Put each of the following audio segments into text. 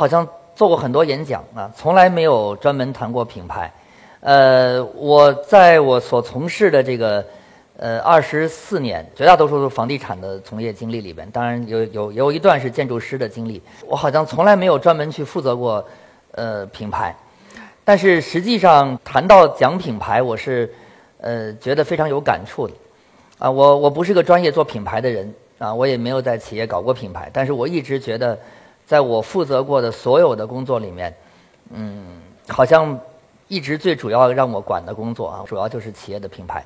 好像做过很多演讲啊，从来没有专门谈过品牌。呃，我在我所从事的这个呃二十四年，绝大多数是房地产的从业经历里边，当然有有有一段是建筑师的经历。我好像从来没有专门去负责过呃品牌，但是实际上谈到讲品牌，我是呃觉得非常有感触的。啊，我我不是个专业做品牌的人啊，我也没有在企业搞过品牌，但是我一直觉得，在我负责过的所有的工作里面，嗯，好像。一直最主要让我管的工作啊，主要就是企业的品牌。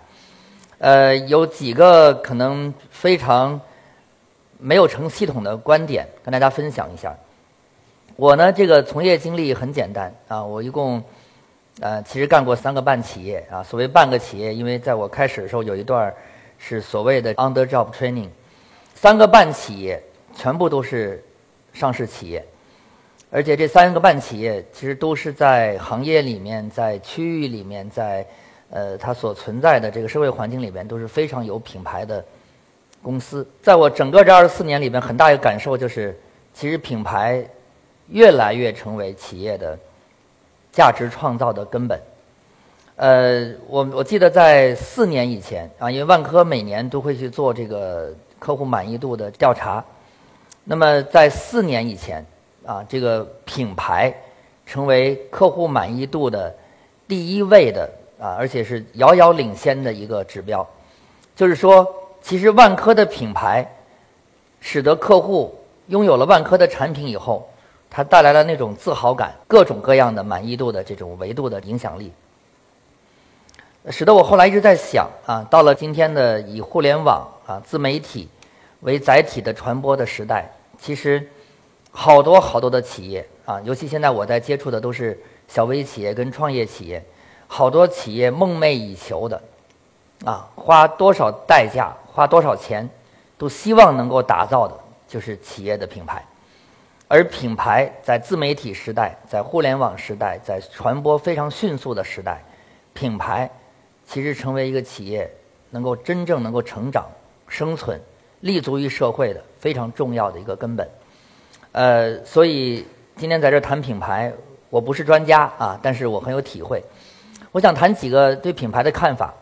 呃，有几个可能非常没有成系统的观点，跟大家分享一下。我呢，这个从业经历很简单啊，我一共呃，其实干过三个半企业啊。所谓半个企业，因为在我开始的时候有一段是所谓的 under job training，三个半企业全部都是上市企业。而且这三个半企业其实都是在行业里面、在区域里面、在呃它所存在的这个社会环境里面都是非常有品牌的公司。在我整个这二十四年里面，很大一个感受就是，其实品牌越来越成为企业的价值创造的根本。呃，我我记得在四年以前啊，因为万科每年都会去做这个客户满意度的调查，那么在四年以前。啊，这个品牌成为客户满意度的第一位的啊，而且是遥遥领先的一个指标。就是说，其实万科的品牌使得客户拥有了万科的产品以后，它带来了那种自豪感，各种各样的满意度的这种维度的影响力，使得我后来一直在想啊，到了今天的以互联网啊自媒体为载体的传播的时代，其实。好多好多的企业啊，尤其现在我在接触的都是小微企业跟创业企业，好多企业梦寐以求的，啊，花多少代价，花多少钱，都希望能够打造的就是企业的品牌。而品牌在自媒体时代，在互联网时代，在传播非常迅速的时代，品牌其实成为一个企业能够真正能够成长、生存、立足于社会的非常重要的一个根本。呃，所以今天在这谈品牌，我不是专家啊，但是我很有体会。我想谈几个对品牌的看法。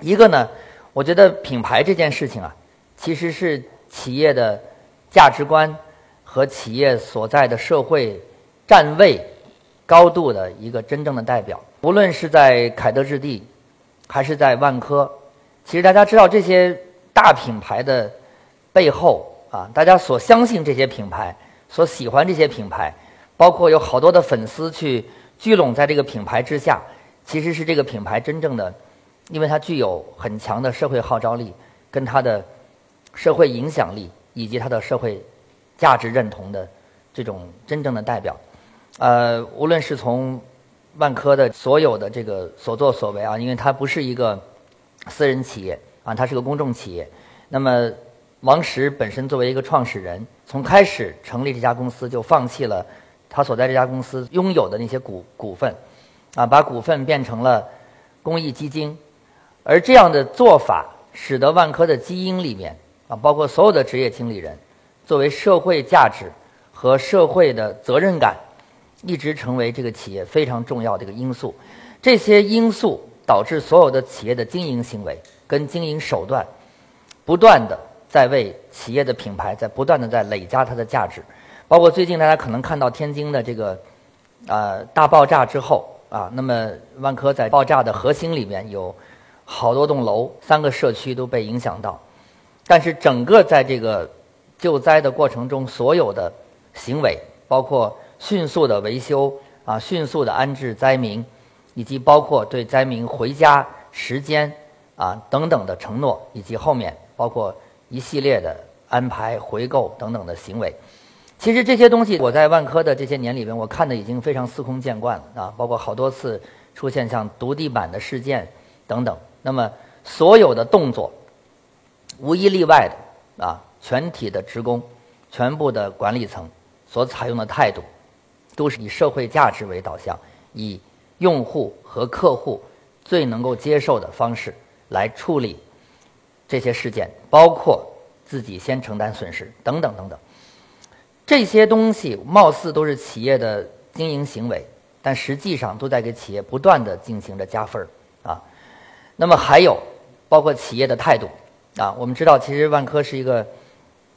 一个呢，我觉得品牌这件事情啊，其实是企业的价值观和企业所在的社会站位高度的一个真正的代表。无论是在凯德置地，还是在万科，其实大家知道这些大品牌的背后啊，大家所相信这些品牌。所喜欢这些品牌，包括有好多的粉丝去聚拢在这个品牌之下，其实是这个品牌真正的，因为它具有很强的社会号召力，跟它的社会影响力以及它的社会价值认同的这种真正的代表。呃，无论是从万科的所有的这个所作所为啊，因为它不是一个私人企业啊，它是个公众企业，那么。王石本身作为一个创始人，从开始成立这家公司就放弃了他所在这家公司拥有的那些股股份，啊，把股份变成了公益基金，而这样的做法使得万科的基因里面啊，包括所有的职业经理人，作为社会价值和社会的责任感，一直成为这个企业非常重要的一个因素。这些因素导致所有的企业的经营行为跟经营手段不断的。在为企业的品牌在不断的在累加它的价值，包括最近大家可能看到天津的这个，呃大爆炸之后啊，那么万科在爆炸的核心里面有好多栋楼，三个社区都被影响到，但是整个在这个救灾的过程中，所有的行为，包括迅速的维修啊，迅速的安置灾民，以及包括对灾民回家时间啊等等的承诺，以及后面包括。一系列的安排、回购等等的行为，其实这些东西我在万科的这些年里边，我看的已经非常司空见惯了啊，包括好多次出现像独地板的事件等等。那么所有的动作，无一例外的啊，全体的职工、全部的管理层所采用的态度，都是以社会价值为导向，以用户和客户最能够接受的方式来处理。这些事件包括自己先承担损失等等等等，这些东西貌似都是企业的经营行为，但实际上都在给企业不断的进行着加分儿啊。那么还有包括企业的态度啊，我们知道其实万科是一个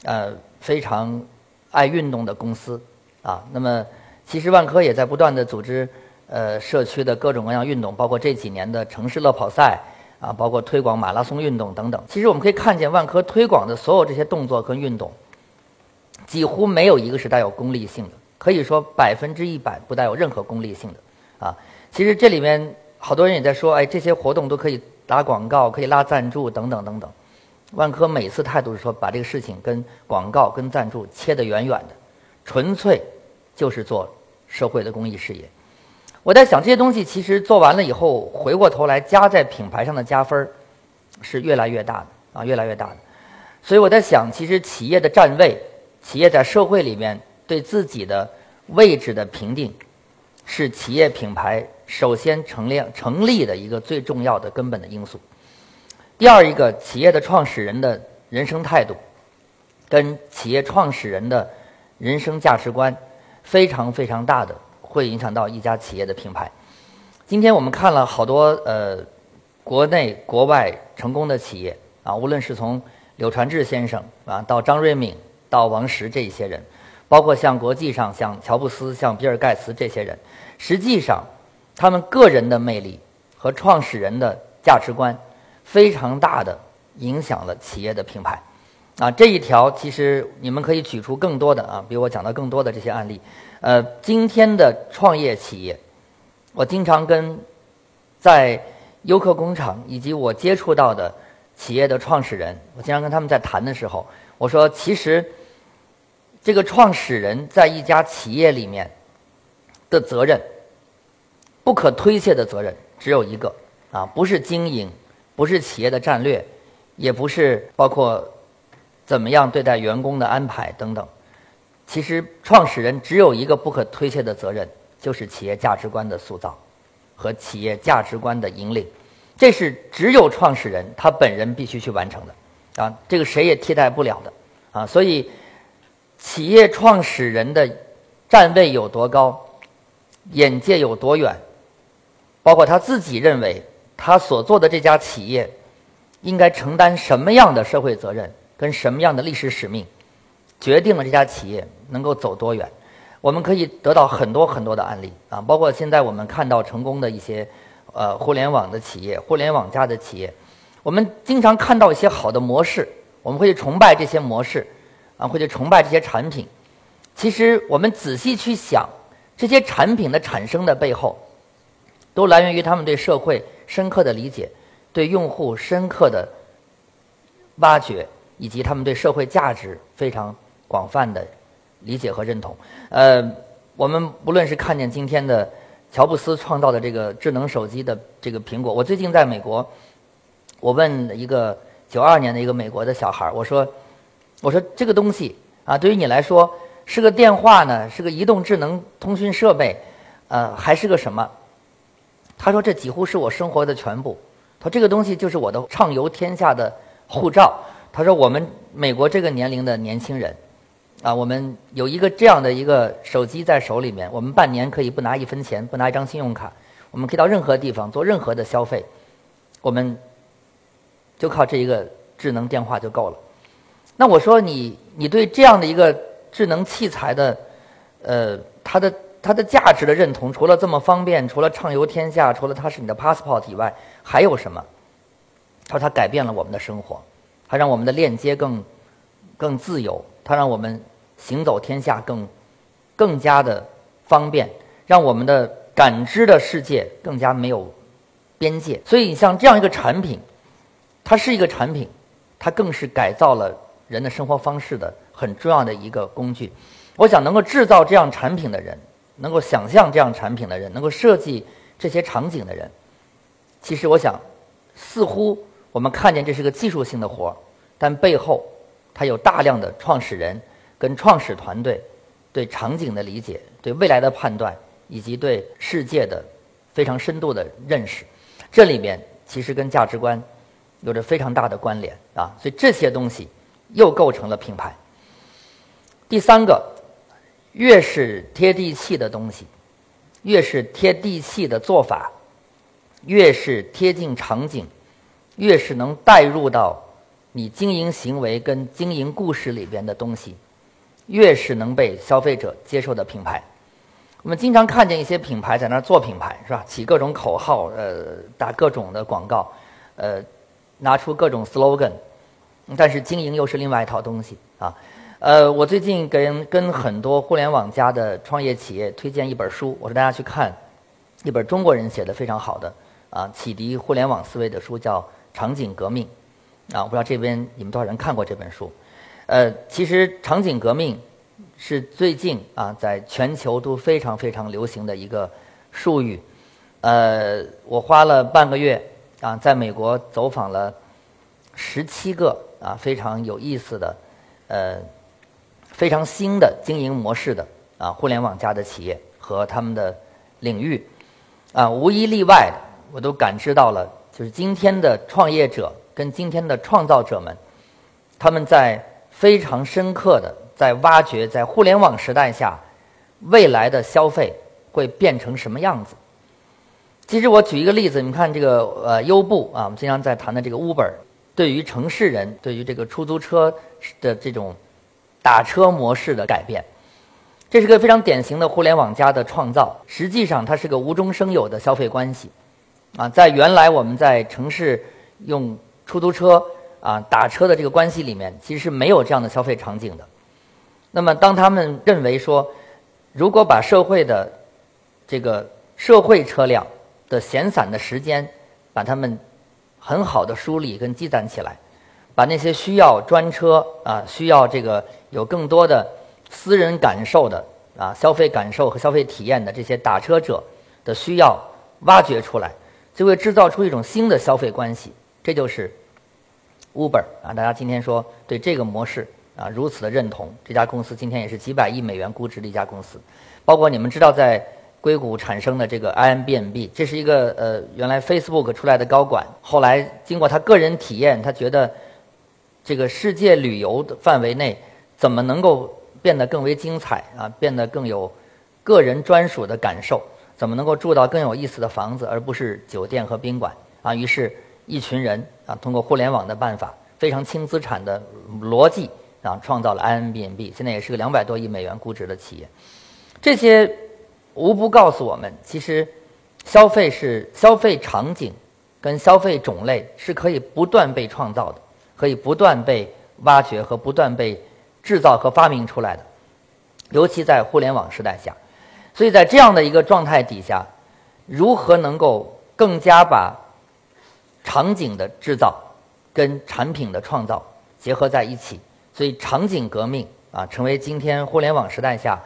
呃非常爱运动的公司啊。那么其实万科也在不断的组织呃社区的各种各样运动，包括这几年的城市乐跑赛啊，包括推广马拉松运动等等。其实我们可以看见万科推广的所有这些动作跟运动。几乎没有一个是带有功利性的，可以说百分之一百不带有任何功利性的，啊，其实这里面好多人也在说，哎，这些活动都可以打广告，可以拉赞助等等等等。万科每次态度是说，把这个事情跟广告、跟赞助切得远远的，纯粹就是做社会的公益事业。我在想，这些东西其实做完了以后，回过头来加在品牌上的加分儿是越来越大的啊，越来越大的。所以我在想，其实企业的站位。企业在社会里面对自己的位置的评定，是企业品牌首先成立成立的一个最重要的根本的因素。第二一个，企业的创始人的人生态度，跟企业创始人的人生价值观，非常非常大的会影响到一家企业的品牌。今天我们看了好多呃，国内国外成功的企业啊，无论是从柳传志先生啊到张瑞敏。到王石这一些人，包括像国际上像乔布斯、像比尔盖茨这些人，实际上，他们个人的魅力和创始人的价值观，非常大的影响了企业的品牌。啊，这一条其实你们可以举出更多的啊，比我讲的更多的这些案例。呃，今天的创业企业，我经常跟在优客工厂以及我接触到的企业的创始人，我经常跟他们在谈的时候，我说其实。这个创始人在一家企业里面的责任，不可推卸的责任只有一个啊，不是经营，不是企业的战略，也不是包括怎么样对待员工的安排等等。其实，创始人只有一个不可推卸的责任，就是企业价值观的塑造和企业价值观的引领。这是只有创始人他本人必须去完成的啊，这个谁也替代不了的啊，所以。企业创始人的站位有多高，眼界有多远，包括他自己认为他所做的这家企业应该承担什么样的社会责任，跟什么样的历史使命，决定了这家企业能够走多远。我们可以得到很多很多的案例啊，包括现在我们看到成功的一些呃互联网的企业、互联网加的企业，我们经常看到一些好的模式，我们会去崇拜这些模式。啊，会去崇拜这些产品，其实我们仔细去想，这些产品的产生的背后，都来源于他们对社会深刻的理解，对用户深刻的挖掘，以及他们对社会价值非常广泛的理解和认同。呃，我们不论是看见今天的乔布斯创造的这个智能手机的这个苹果，我最近在美国，我问一个九二年的一个美国的小孩我说。我说这个东西啊，对于你来说是个电话呢，是个移动智能通讯设备，呃，还是个什么？他说这几乎是我生活的全部。他说这个东西就是我的畅游天下的护照。他说我们美国这个年龄的年轻人，啊，我们有一个这样的一个手机在手里面，我们半年可以不拿一分钱，不拿一张信用卡，我们可以到任何地方做任何的消费，我们就靠这一个智能电话就够了。那我说你，你对这样的一个智能器材的，呃，它的它的价值的认同，除了这么方便，除了畅游天下，除了它是你的 passport 以外，还有什么？他说它改变了我们的生活，它让我们的链接更更自由，它让我们行走天下更更加的方便，让我们的感知的世界更加没有边界。所以，像这样一个产品，它是一个产品，它更是改造了。人的生活方式的很重要的一个工具，我想能够制造这样产品的人，能够想象这样产品的人，能够设计这些场景的人，其实我想，似乎我们看见这是个技术性的活儿，但背后它有大量的创始人跟创始团队对场景的理解、对未来的判断以及对世界的非常深度的认识，这里面其实跟价值观有着非常大的关联啊，所以这些东西。又构成了品牌。第三个越是贴地气的东西，越是贴地气的做法，越是贴近场景，越是能带入到你经营行为跟经营故事里边的东西，越是能被消费者接受的品牌。我们经常看见一些品牌在那儿做品牌，是吧？起各种口号，呃，打各种的广告，呃，拿出各种 slogan，但是经营又是另外一套东西啊。呃，我最近跟跟很多互联网加的创业企业推荐一本书，我说大家去看一本中国人写的非常好的啊，启迪互联网思维的书，叫《场景革命》啊。我不知道这边你们多少人看过这本书？呃，其实场景革命。是最近啊，在全球都非常非常流行的一个术语。呃，我花了半个月啊，在美国走访了十七个啊非常有意思的、呃非常新的经营模式的啊互联网加的企业和他们的领域啊，无一例外，我都感知到了，就是今天的创业者跟今天的创造者们，他们在非常深刻的。在挖掘在互联网时代下，未来的消费会变成什么样子？其实我举一个例子，你看这个呃优步啊，我们经常在谈的这个 Uber，对于城市人，对于这个出租车的这种打车模式的改变，这是个非常典型的互联网加的创造。实际上，它是个无中生有的消费关系啊，在原来我们在城市用出租车啊打车的这个关系里面，其实是没有这样的消费场景的。那么，当他们认为说，如果把社会的这个社会车辆的闲散的时间，把它们很好的梳理跟积攒起来，把那些需要专车啊、需要这个有更多的私人感受的啊、消费感受和消费体验的这些打车者的需要挖掘出来，就会制造出一种新的消费关系。这就是 Uber 啊，大家今天说对这个模式。啊，如此的认同，这家公司今天也是几百亿美元估值的一家公司。包括你们知道，在硅谷产生的这个 IMBNB，这是一个呃，原来 Facebook 出来的高管，后来经过他个人体验，他觉得这个世界旅游的范围内怎么能够变得更为精彩啊，变得更有个人专属的感受，怎么能够住到更有意思的房子，而不是酒店和宾馆啊？于是，一群人啊，通过互联网的办法，非常轻资产的逻辑。啊，创造了 i n b n b 现在也是个两百多亿美元估值的企业。这些无不告诉我们，其实消费是消费场景跟消费种类是可以不断被创造的，可以不断被挖掘和不断被制造和发明出来的。尤其在互联网时代下，所以在这样的一个状态底下，如何能够更加把场景的制造跟产品的创造结合在一起？所以，场景革命啊，成为今天互联网时代下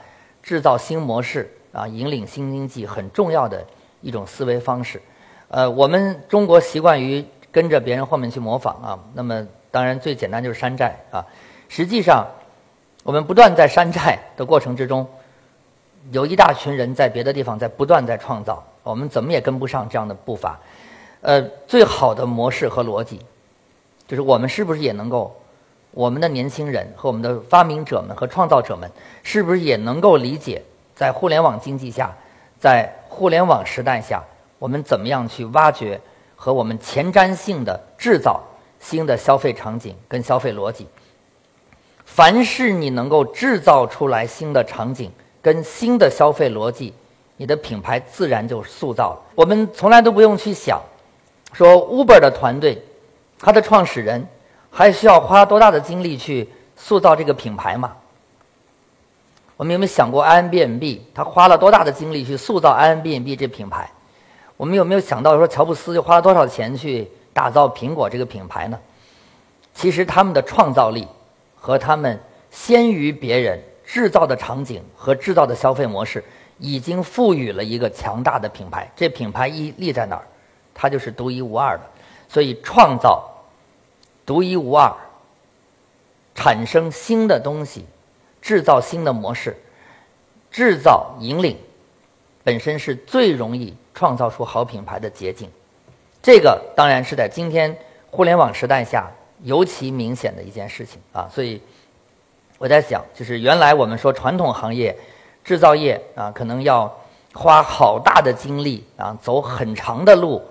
制造新模式啊、引领新经济很重要的一种思维方式。呃，我们中国习惯于跟着别人后面去模仿啊。那么，当然最简单就是山寨啊。实际上，我们不断在山寨的过程之中，有一大群人在别的地方在不断在创造，我们怎么也跟不上这样的步伐。呃，最好的模式和逻辑，就是我们是不是也能够？我们的年轻人和我们的发明者们和创造者们，是不是也能够理解，在互联网经济下，在互联网时代下，我们怎么样去挖掘和我们前瞻性的制造新的消费场景跟消费逻辑？凡是你能够制造出来新的场景跟新的消费逻辑，你的品牌自然就塑造了。我们从来都不用去想，说 Uber 的团队，它的创始人。还需要花多大的精力去塑造这个品牌吗？我们有没有想过 i n b n b 他花了多大的精力去塑造 i n b n b 这品牌？我们有没有想到说乔布斯又花了多少钱去打造苹果这个品牌呢？其实他们的创造力和他们先于别人制造的场景和制造的消费模式，已经赋予了一个强大的品牌。这品牌一立在哪儿，它就是独一无二的。所以创造。独一无二，产生新的东西，制造新的模式，制造引领，本身是最容易创造出好品牌的捷径。这个当然是在今天互联网时代下尤其明显的一件事情啊。所以我在想，就是原来我们说传统行业制造业啊，可能要花好大的精力啊，走很长的路，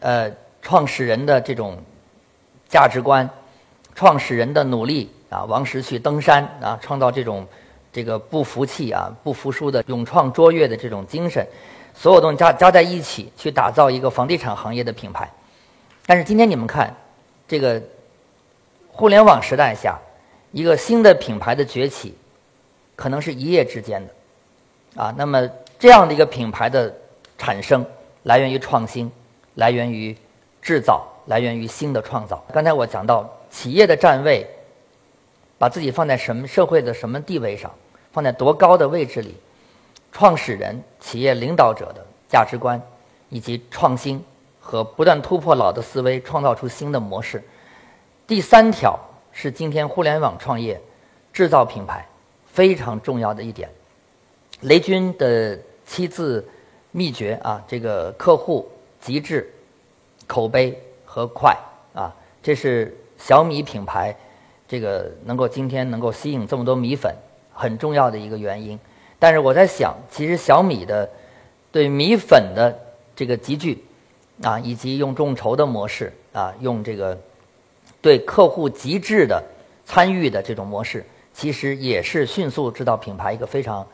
呃，创始人的这种价值观，创始人的努力啊，王石去登山啊，创造这种这个不服气啊、不服输的勇创卓越的这种精神，所有东西加加在一起，去打造一个房地产行业的品牌。但是今天你们看，这个互联网时代下，一个新的品牌的崛起，可能是一夜之间的，啊，那么这样的一个品牌的产生，来源于创新，来源于制造，来源于新的创造。刚才我讲到企业的站位，把自己放在什么社会的什么地位上，放在多高的位置里，创始人、企业领导者的价值观以及创新。和不断突破老的思维，创造出新的模式。第三条是今天互联网创业、制造品牌非常重要的一点。雷军的七字秘诀啊，这个客户、极致、口碑和快啊，这是小米品牌这个能够今天能够吸引这么多米粉很重要的一个原因。但是我在想，其实小米的对米粉的这个集聚。啊，以及用众筹的模式啊，用这个对客户极致的参与的这种模式，其实也是迅速制造品牌一个非常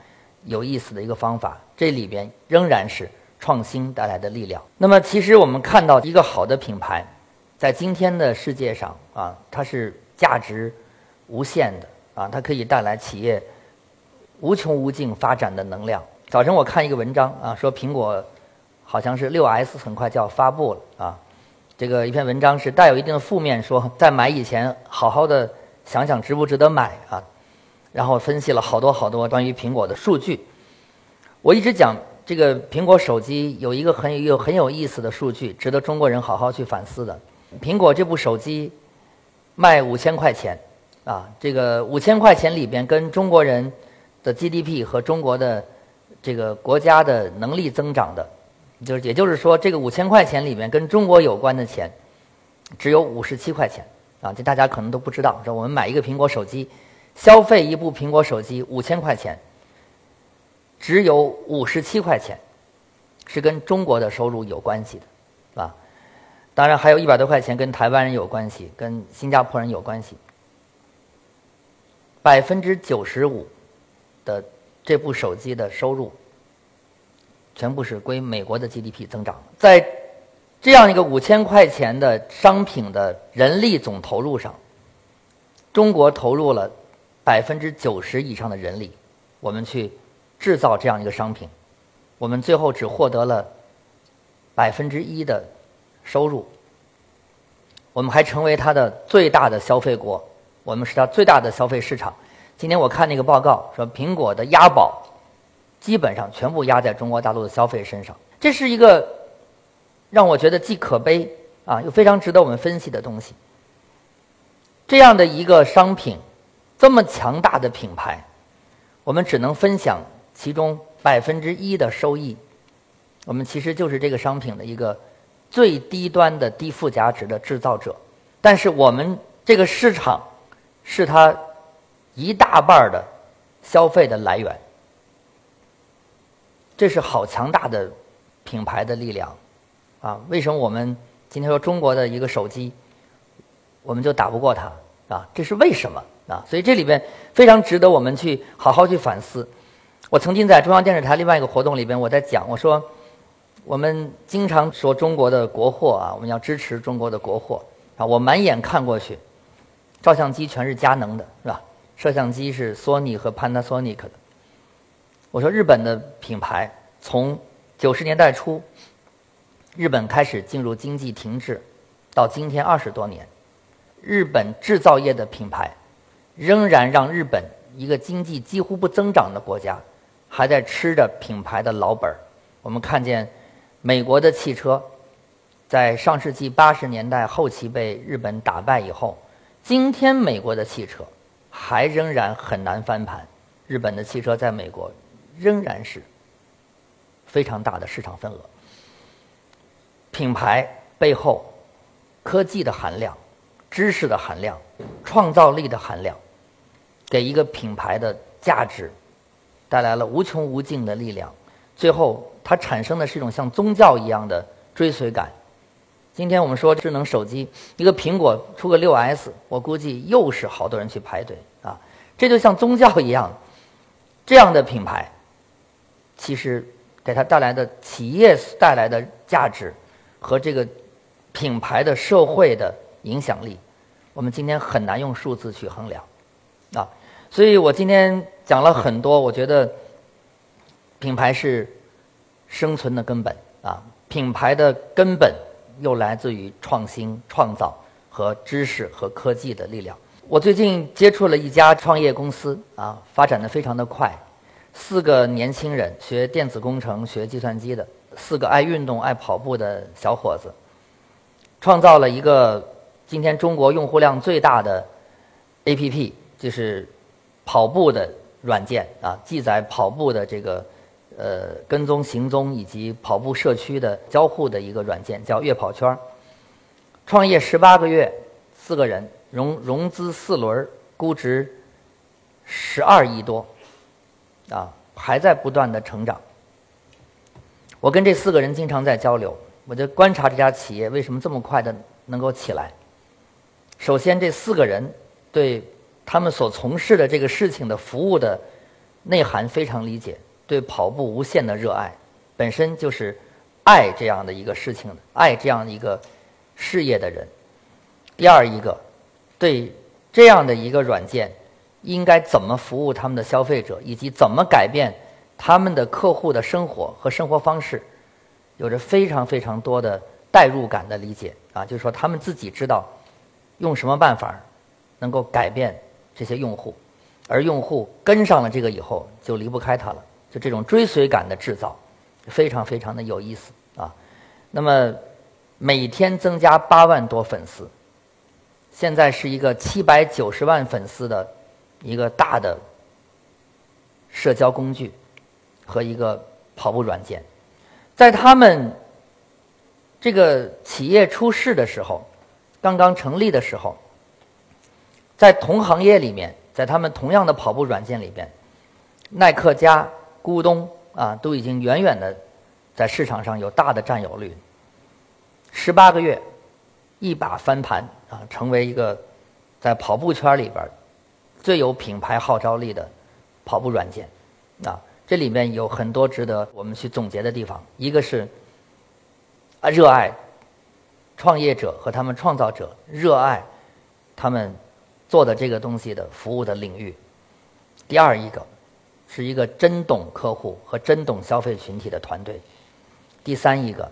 有意思的一个方法。这里边仍然是创新带来的力量。那么，其实我们看到一个好的品牌，在今天的世界上啊，它是价值无限的啊，它可以带来企业无穷无尽发展的能量。早晨我看一个文章啊，说苹果。好像是六 S 很快就要发布了啊，这个一篇文章是带有一定的负面，说在买以前好好的想想值不值得买啊，然后分析了好多好多关于苹果的数据。我一直讲这个苹果手机有一个很有很有意思的数据，值得中国人好好去反思的。苹果这部手机卖五千块钱啊，这个五千块钱里边跟中国人的 GDP 和中国的这个国家的能力增长的。就是，也就是说，这个五千块钱里面跟中国有关的钱，只有五十七块钱啊！这大家可能都不知道。说我们买一个苹果手机，消费一部苹果手机五千块钱，只有五十七块钱是跟中国的收入有关系的，啊，当然还有一百多块钱跟台湾人有关系，跟新加坡人有关系。百分之九十五的这部手机的收入。全部是归美国的 GDP 增长，在这样一个五千块钱的商品的人力总投入上，中国投入了百分之九十以上的人力，我们去制造这样一个商品，我们最后只获得了百分之一的收入，我们还成为它的最大的消费国，我们是它最大的消费市场。今天我看那个报告说，苹果的押宝。基本上全部压在中国大陆的消费身上，这是一个让我觉得既可悲啊又非常值得我们分析的东西。这样的一个商品，这么强大的品牌，我们只能分享其中百分之一的收益，我们其实就是这个商品的一个最低端的低附加值的制造者，但是我们这个市场是它一大半的消费的来源。这是好强大的品牌的力量啊！为什么我们今天说中国的一个手机，我们就打不过它啊？这是为什么啊？所以这里边非常值得我们去好好去反思。我曾经在中央电视台另外一个活动里边，我在讲，我说我们经常说中国的国货啊，我们要支持中国的国货啊。我满眼看过去，照相机全是佳能的，是吧？摄像机是索尼和 Panasonic 的。我说日本的品牌从九十年代初，日本开始进入经济停滞，到今天二十多年，日本制造业的品牌仍然让日本一个经济几乎不增长的国家还在吃着品牌的老本儿。我们看见美国的汽车在上世纪八十年代后期被日本打败以后，今天美国的汽车还仍然很难翻盘。日本的汽车在美国。仍然是非常大的市场份额。品牌背后科技的含量、知识的含量、创造力的含量，给一个品牌的价值带来了无穷无尽的力量，最后它产生的是一种像宗教一样的追随感。今天我们说智能手机，一个苹果出个六 S，我估计又是好多人去排队啊，这就像宗教一样，这样的品牌，其实给它带来的企业带来的价值和这个品牌的社会的影响力，我们今天很难用数字去衡量啊。所以我今天讲了很多，我觉得品牌是生存的根本啊，品牌的根本又来自于创新、创造和知识和科技的力量。我最近接触了一家创业公司啊，发展的非常的快，四个年轻人学电子工程、学计算机的，四个爱运动、爱跑步的小伙子，创造了一个今天中国用户量最大的 APP，就是。跑步的软件啊，记载跑步的这个呃跟踪行踪以及跑步社区的交互的一个软件，叫悦跑圈创业十八个月，四个人融融资四轮，估值十二亿多，啊，还在不断的成长。我跟这四个人经常在交流，我就观察这家企业为什么这么快的能够起来。首先，这四个人对。他们所从事的这个事情的服务的内涵非常理解，对跑步无限的热爱，本身就是爱这样的一个事情，爱这样一个事业的人。第二一个，对这样的一个软件应该怎么服务他们的消费者，以及怎么改变他们的客户的生活和生活方式，有着非常非常多的代入感的理解啊，就是说他们自己知道用什么办法能够改变。这些用户，而用户跟上了这个以后，就离不开它了。就这种追随感的制造，非常非常的有意思啊。那么每天增加八万多粉丝，现在是一个七百九十万粉丝的一个大的社交工具和一个跑步软件。在他们这个企业出事的时候，刚刚成立的时候。在同行业里面，在他们同样的跑步软件里边，耐克家、咕咚啊，都已经远远的在市场上有大的占有率。十八个月，一把翻盘啊，成为一个在跑步圈里边最有品牌号召力的跑步软件啊。这里面有很多值得我们去总结的地方。一个是，热爱创业者和他们创造者，热爱他们。做的这个东西的服务的领域，第二一个是一个真懂客户和真懂消费群体的团队，第三一个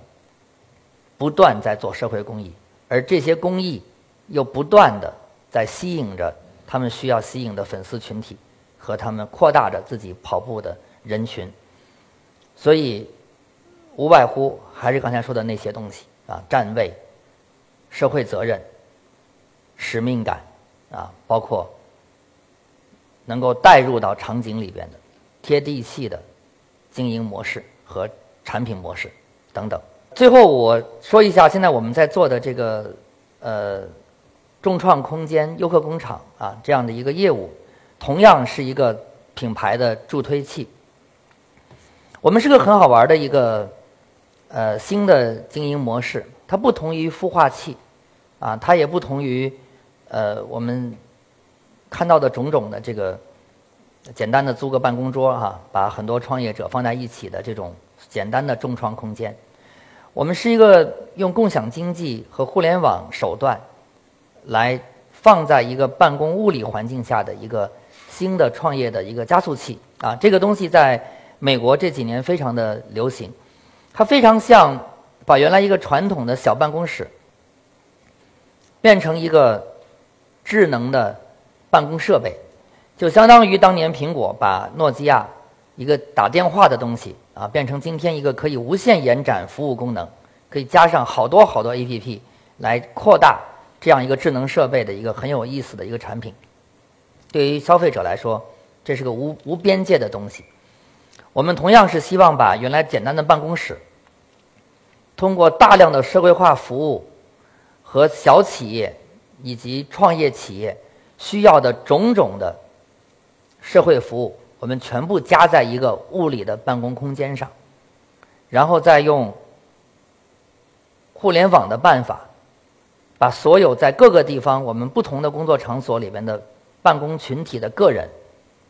不断在做社会公益，而这些公益又不断的在吸引着他们需要吸引的粉丝群体和他们扩大着自己跑步的人群，所以无外乎还是刚才说的那些东西啊，站位、社会责任、使命感。啊，包括能够带入到场景里边的贴地气的经营模式和产品模式等等。最后我说一下，现在我们在做的这个呃众创空间优客工厂啊这样的一个业务，同样是一个品牌的助推器。我们是个很好玩的一个呃新的经营模式，它不同于孵化器啊，它也不同于。呃，我们看到的种种的这个简单的租个办公桌哈，把很多创业者放在一起的这种简单的众创空间，我们是一个用共享经济和互联网手段来放在一个办公物理环境下的一个新的创业的一个加速器啊。这个东西在美国这几年非常的流行，它非常像把原来一个传统的小办公室变成一个。智能的办公设备，就相当于当年苹果把诺基亚一个打电话的东西啊，变成今天一个可以无限延展服务功能，可以加上好多好多 APP 来扩大这样一个智能设备的一个很有意思的一个产品。对于消费者来说，这是个无无边界的东西。我们同样是希望把原来简单的办公室，通过大量的社会化服务和小企业。以及创业企业需要的种种的社会服务，我们全部加在一个物理的办公空间上，然后再用互联网的办法，把所有在各个地方我们不同的工作场所里边的办公群体的个人，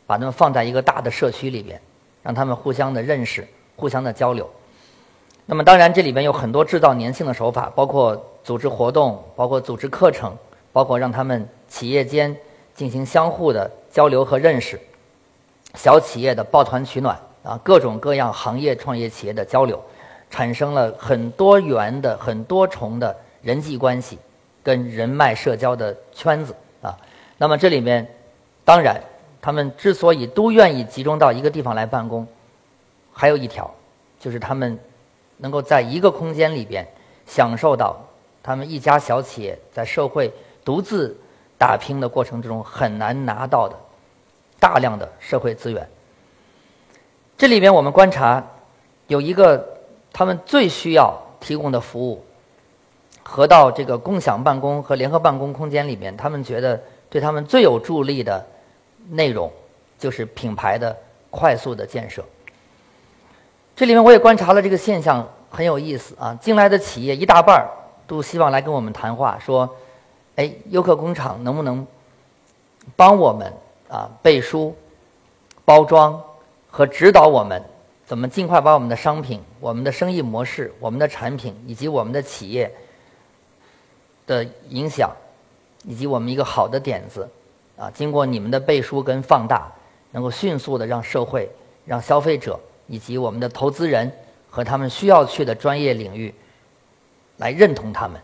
把他们放在一个大的社区里边，让他们互相的认识、互相的交流。那么，当然这里边有很多制造粘性的手法，包括组织活动，包括组织课程，包括让他们企业间进行相互的交流和认识，小企业的抱团取暖啊，各种各样行业创业企业的交流，产生了很多元的、很多重的人际关系跟人脉社交的圈子啊。那么这里面，当然他们之所以都愿意集中到一个地方来办公，还有一条就是他们。能够在一个空间里边享受到他们一家小企业在社会独自打拼的过程之中很难拿到的大量的社会资源。这里边我们观察有一个他们最需要提供的服务，和到这个共享办公和联合办公空间里面，他们觉得对他们最有助力的内容就是品牌的快速的建设。这里面我也观察了这个现象，很有意思啊！进来的企业一大半儿都希望来跟我们谈话，说：“哎，优客工厂能不能帮我们啊背书、包装和指导我们，怎么尽快把我们的商品、我们的生意模式、我们的产品以及我们的企业的影响，以及我们一个好的点子啊，经过你们的背书跟放大，能够迅速的让社会、让消费者。”以及我们的投资人和他们需要去的专业领域，来认同他们。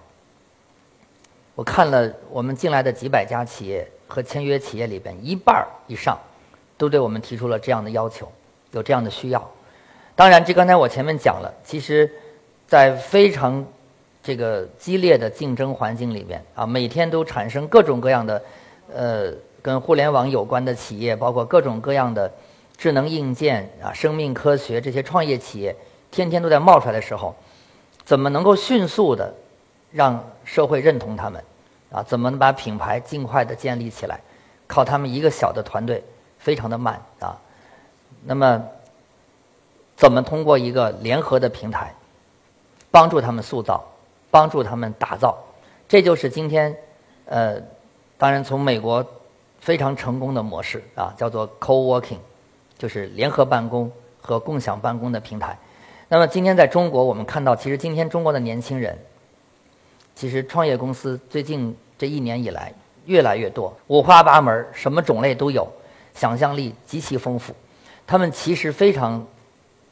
我看了我们进来的几百家企业和签约企业里边，一半以上都对我们提出了这样的要求，有这样的需要。当然，这刚才我前面讲了，其实，在非常这个激烈的竞争环境里边啊，每天都产生各种各样的呃跟互联网有关的企业，包括各种各样的。智能硬件啊，生命科学这些创业企业天天都在冒出来的时候，怎么能够迅速的让社会认同他们？啊，怎么能把品牌尽快的建立起来？靠他们一个小的团队非常的慢啊。那么，怎么通过一个联合的平台帮助他们塑造，帮助他们打造？这就是今天呃，当然从美国非常成功的模式啊，叫做 co-working。就是联合办公和共享办公的平台。那么今天在中国，我们看到，其实今天中国的年轻人，其实创业公司最近这一年以来越来越多，五花八门，什么种类都有，想象力极其丰富。他们其实非常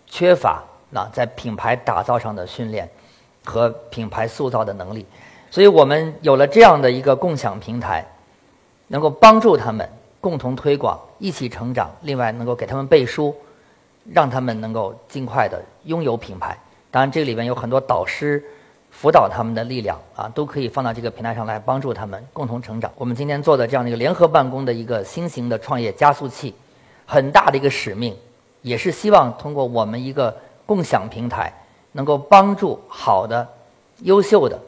缺乏那在品牌打造上的训练和品牌塑造的能力，所以我们有了这样的一个共享平台，能够帮助他们。共同推广，一起成长。另外，能够给他们背书，让他们能够尽快的拥有品牌。当然，这里面有很多导师辅导他们的力量啊，都可以放到这个平台上来帮助他们共同成长。我们今天做的这样的一个联合办公的一个新型的创业加速器，很大的一个使命，也是希望通过我们一个共享平台，能够帮助好的、优秀的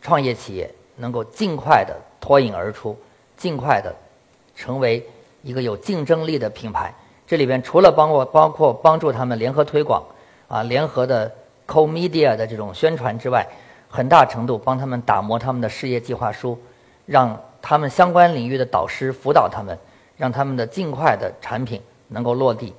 创业企业能够尽快的脱颖而出，尽快的。成为一个有竞争力的品牌，这里边除了帮我包括帮助他们联合推广，啊，联合的 co media 的这种宣传之外，很大程度帮他们打磨他们的事业计划书，让他们相关领域的导师辅导他们，让他们的尽快的产品能够落地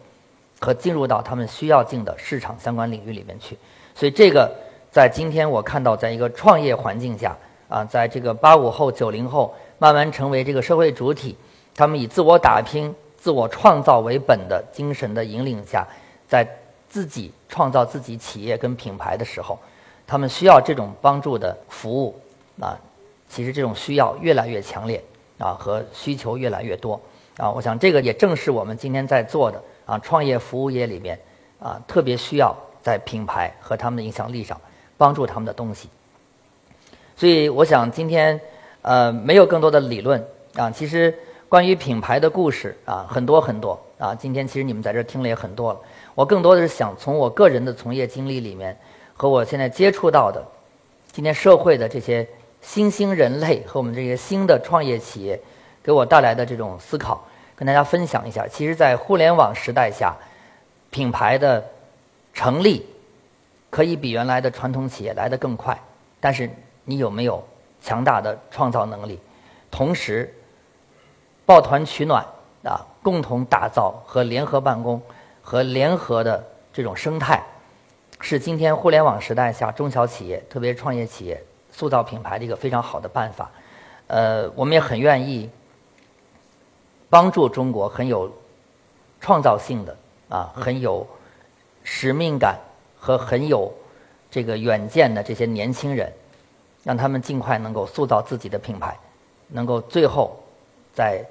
和进入到他们需要进的市场相关领域里面去。所以这个在今天我看到，在一个创业环境下，啊，在这个八五后、九零后慢慢成为这个社会主体。他们以自我打拼、自我创造为本的精神的引领下，在自己创造自己企业跟品牌的时候，他们需要这种帮助的服务啊。其实这种需要越来越强烈啊，和需求越来越多啊。我想这个也正是我们今天在做的啊，创业服务业里面啊，特别需要在品牌和他们的影响力上帮助他们的东西。所以我想今天呃，没有更多的理论啊，其实。关于品牌的故事啊，很多很多啊。今天其实你们在这听了也很多了。我更多的是想从我个人的从业经历里面，和我现在接触到的今天社会的这些新兴人类和我们这些新的创业企业给我带来的这种思考，跟大家分享一下。其实，在互联网时代下，品牌的成立可以比原来的传统企业来得更快。但是，你有没有强大的创造能力？同时，抱团取暖啊，共同打造和联合办公和联合的这种生态，是今天互联网时代下中小企业，特别是创业企业塑造品牌的一个非常好的办法。呃，我们也很愿意帮助中国很有创造性的啊，很有使命感和很有这个远见的这些年轻人，让他们尽快能够塑造自己的品牌，能够最后在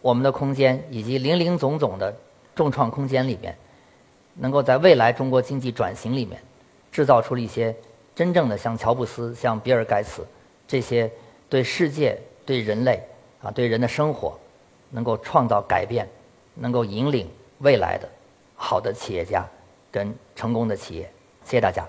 我们的空间以及林林总总的众创空间里边，能够在未来中国经济转型里面制造出了一些真正的像乔布斯、像比尔盖茨这些。对世界、对人类啊，对人的生活，能够创造改变，能够引领未来的好的企业家跟成功的企业，谢谢大家。